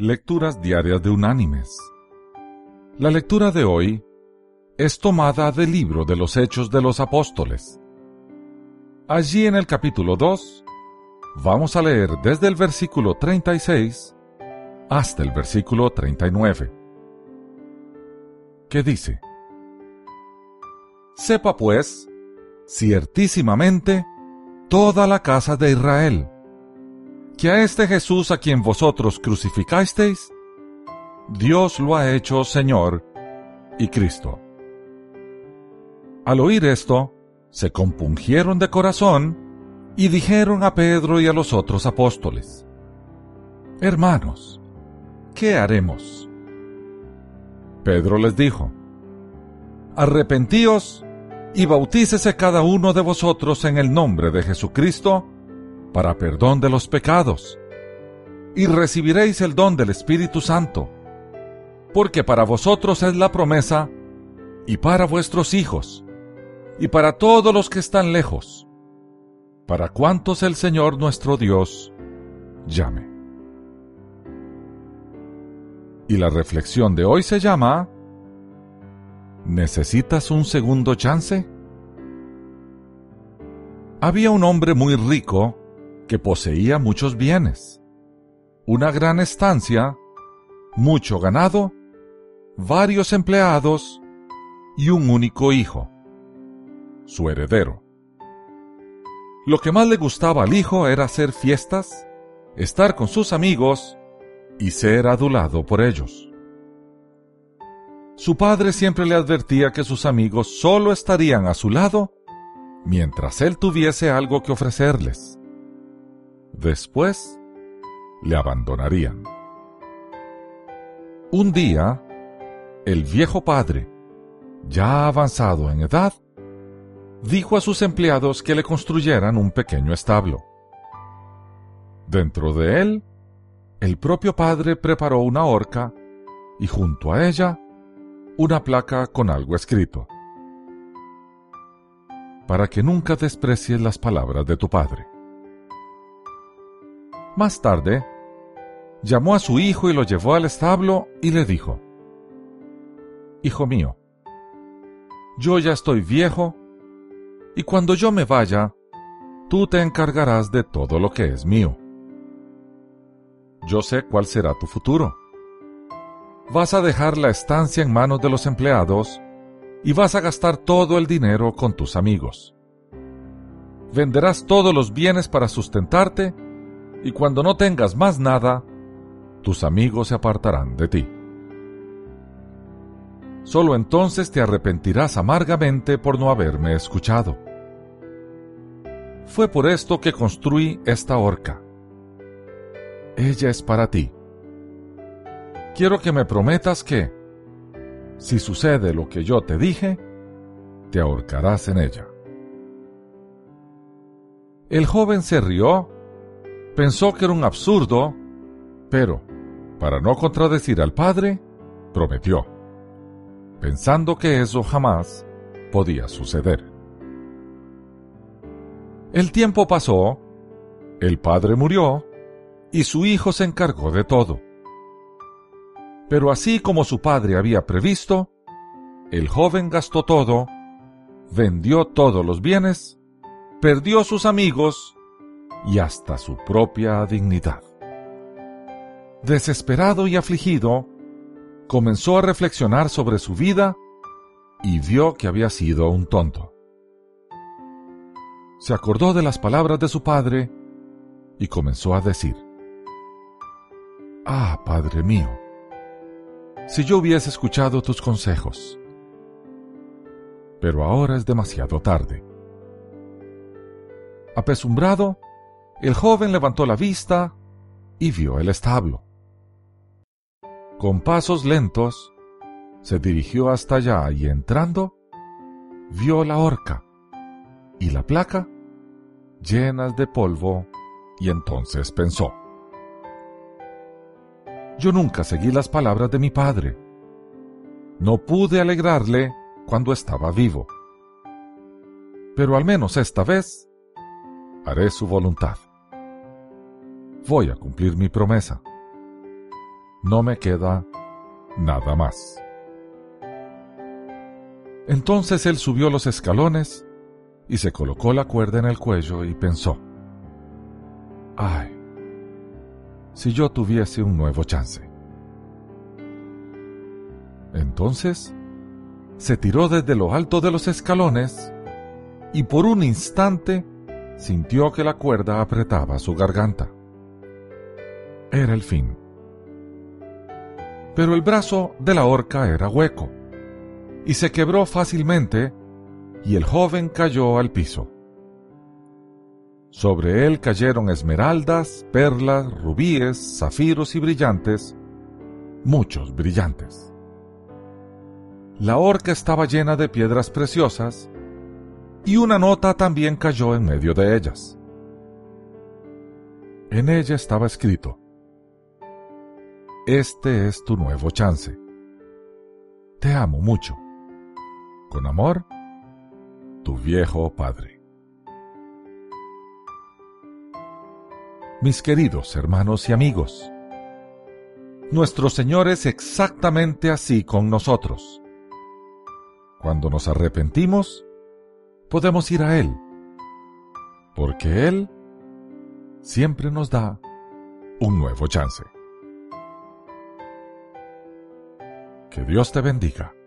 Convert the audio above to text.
Lecturas Diarias de Unánimes. La lectura de hoy es tomada del libro de los Hechos de los Apóstoles. Allí en el capítulo 2 vamos a leer desde el versículo 36 hasta el versículo 39, que dice, Sepa pues, ciertísimamente, toda la casa de Israel, que a este Jesús a quien vosotros crucificasteis, Dios lo ha hecho Señor y Cristo. Al oír esto, se compungieron de corazón y dijeron a Pedro y a los otros apóstoles, Hermanos, ¿qué haremos? Pedro les dijo, Arrepentíos y bautícese cada uno de vosotros en el nombre de Jesucristo, para perdón de los pecados, y recibiréis el don del Espíritu Santo, porque para vosotros es la promesa, y para vuestros hijos, y para todos los que están lejos, para cuantos el Señor nuestro Dios llame. Y la reflexión de hoy se llama ¿Necesitas un segundo chance? Había un hombre muy rico que poseía muchos bienes, una gran estancia, mucho ganado, varios empleados y un único hijo, su heredero. Lo que más le gustaba al hijo era hacer fiestas, estar con sus amigos y ser adulado por ellos. Su padre siempre le advertía que sus amigos solo estarían a su lado mientras él tuviese algo que ofrecerles. Después, le abandonarían. Un día, el viejo padre, ya avanzado en edad, dijo a sus empleados que le construyeran un pequeño establo. Dentro de él, el propio padre preparó una horca y junto a ella una placa con algo escrito. Para que nunca desprecies las palabras de tu padre. Más tarde, llamó a su hijo y lo llevó al establo y le dijo, Hijo mío, yo ya estoy viejo, y cuando yo me vaya, tú te encargarás de todo lo que es mío. Yo sé cuál será tu futuro. Vas a dejar la estancia en manos de los empleados y vas a gastar todo el dinero con tus amigos. Venderás todos los bienes para sustentarte y cuando no tengas más nada, tus amigos se apartarán de ti. Solo entonces te arrepentirás amargamente por no haberme escuchado. Fue por esto que construí esta horca. Ella es para ti. Quiero que me prometas que, si sucede lo que yo te dije, te ahorcarás en ella. El joven se rió Pensó que era un absurdo, pero, para no contradecir al padre, prometió, pensando que eso jamás podía suceder. El tiempo pasó, el padre murió, y su hijo se encargó de todo. Pero así como su padre había previsto, el joven gastó todo, vendió todos los bienes, perdió sus amigos y hasta su propia dignidad. Desesperado y afligido, comenzó a reflexionar sobre su vida y vio que había sido un tonto. Se acordó de las palabras de su padre y comenzó a decir, Ah, Padre mío, si yo hubiese escuchado tus consejos. Pero ahora es demasiado tarde. Apesumbrado, el joven levantó la vista y vio el establo. Con pasos lentos, se dirigió hasta allá y entrando, vio la horca y la placa llenas de polvo y entonces pensó, yo nunca seguí las palabras de mi padre. No pude alegrarle cuando estaba vivo. Pero al menos esta vez haré su voluntad voy a cumplir mi promesa. no me queda nada más. Entonces él subió los escalones y se colocó la cuerda en el cuello y pensó, ay, si yo tuviese un nuevo chance. Entonces se tiró desde lo alto de los escalones y por un instante sintió que la cuerda apretaba su garganta. Era el fin. Pero el brazo de la horca era hueco y se quebró fácilmente y el joven cayó al piso. Sobre él cayeron esmeraldas, perlas, rubíes, zafiros y brillantes, muchos brillantes. La horca estaba llena de piedras preciosas y una nota también cayó en medio de ellas. En ella estaba escrito, Este es tu nuevo chance. Te amo mucho. Con amor, tu viejo padre. Mis queridos hermanos y amigos, nuestro Señor es exactamente así con nosotros. Cuando nos arrepentimos, podemos ir a Él, porque Él siempre nos da un nuevo chance. Que Dios te bendiga.